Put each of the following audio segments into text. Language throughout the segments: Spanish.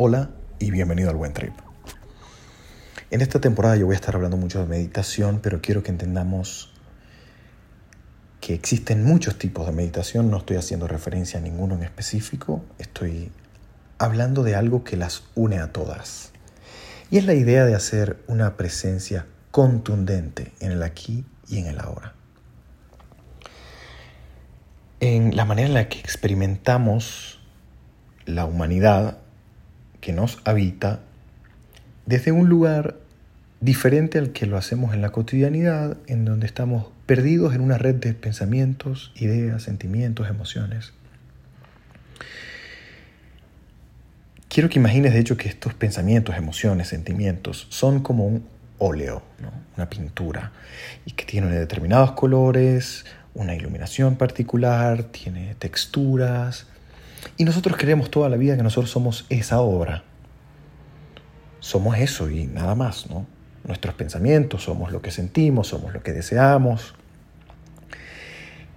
Hola y bienvenido al Buen Trip. En esta temporada yo voy a estar hablando mucho de meditación, pero quiero que entendamos que existen muchos tipos de meditación, no estoy haciendo referencia a ninguno en específico, estoy hablando de algo que las une a todas. Y es la idea de hacer una presencia contundente en el aquí y en el ahora. En la manera en la que experimentamos la humanidad que nos habita desde un lugar diferente al que lo hacemos en la cotidianidad, en donde estamos perdidos en una red de pensamientos, ideas, sentimientos, emociones. Quiero que imagines, de hecho, que estos pensamientos, emociones, sentimientos son como un óleo, una pintura, y que tiene determinados colores, una iluminación particular, tiene texturas, y nosotros creemos toda la vida que nosotros somos esa obra. Somos eso y nada más, ¿no? Nuestros pensamientos, somos lo que sentimos, somos lo que deseamos.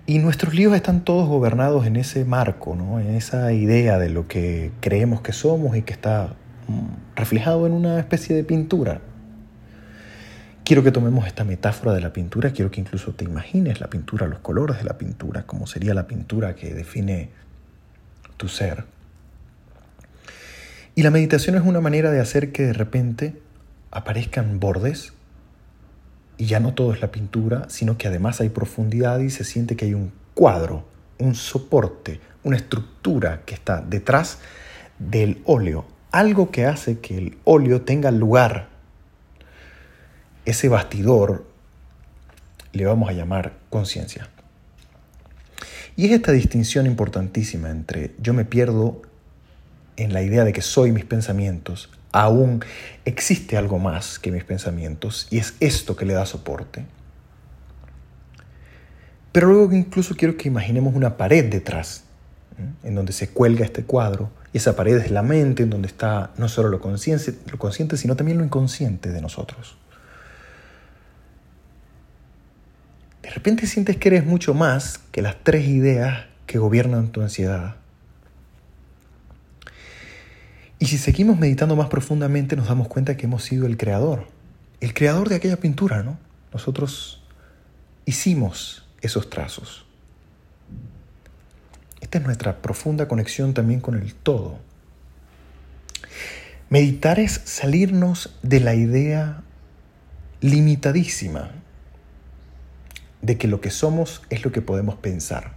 Y nuestros líos están todos gobernados en ese marco, ¿no? en esa idea de lo que creemos que somos y que está mm, reflejado en una especie de pintura. Quiero que tomemos esta metáfora de la pintura, quiero que incluso te imagines la pintura, los colores de la pintura, como sería la pintura que define tu ser. Y la meditación es una manera de hacer que de repente aparezcan bordes y ya no todo es la pintura, sino que además hay profundidad y se siente que hay un cuadro, un soporte, una estructura que está detrás del óleo, algo que hace que el óleo tenga lugar. Ese bastidor le vamos a llamar conciencia. Y es esta distinción importantísima entre yo me pierdo en la idea de que soy mis pensamientos, aún existe algo más que mis pensamientos y es esto que le da soporte. Pero luego incluso quiero que imaginemos una pared detrás, en donde se cuelga este cuadro, y esa pared es la mente, en donde está no solo lo consciente, lo consciente sino también lo inconsciente de nosotros. De repente sientes que eres mucho más que las tres ideas que gobiernan tu ansiedad. Y si seguimos meditando más profundamente nos damos cuenta que hemos sido el creador, el creador de aquella pintura, ¿no? Nosotros hicimos esos trazos. Esta es nuestra profunda conexión también con el todo. Meditar es salirnos de la idea limitadísima de que lo que somos es lo que podemos pensar.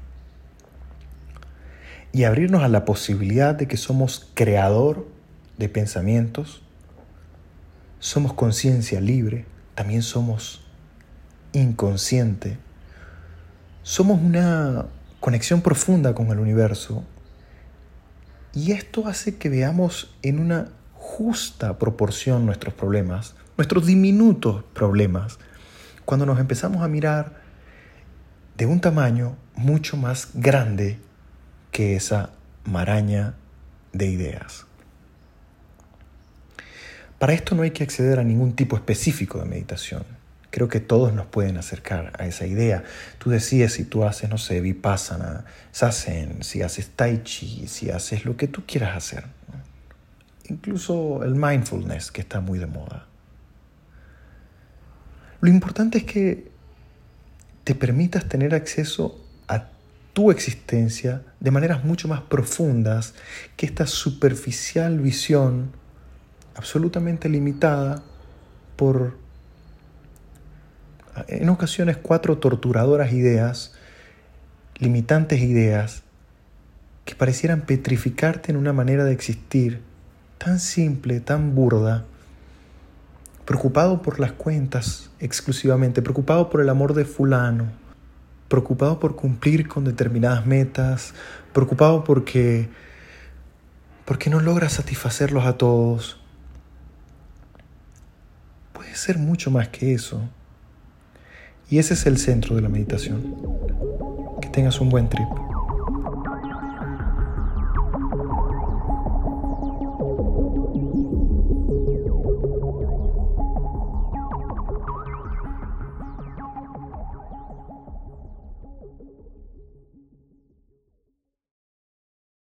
Y abrirnos a la posibilidad de que somos creador de pensamientos, somos conciencia libre, también somos inconsciente, somos una conexión profunda con el universo y esto hace que veamos en una justa proporción nuestros problemas, nuestros diminutos problemas, cuando nos empezamos a mirar de un tamaño mucho más grande que esa maraña de ideas. Para esto no hay que acceder a ningún tipo específico de meditación. Creo que todos nos pueden acercar a esa idea. Tú decides si tú haces, no sé, vipassana, sasen, si haces tai chi, si haces lo que tú quieras hacer. Incluso el mindfulness, que está muy de moda. Lo importante es que te permitas tener acceso a tu existencia de maneras mucho más profundas que esta superficial visión absolutamente limitada por, en ocasiones, cuatro torturadoras ideas, limitantes ideas, que parecieran petrificarte en una manera de existir tan simple, tan burda, preocupado por las cuentas exclusivamente, preocupado por el amor de fulano, preocupado por cumplir con determinadas metas, preocupado porque porque no logra satisfacerlos a todos. Puede ser mucho más que eso. Y ese es el centro de la meditación. Que tengas un buen trip.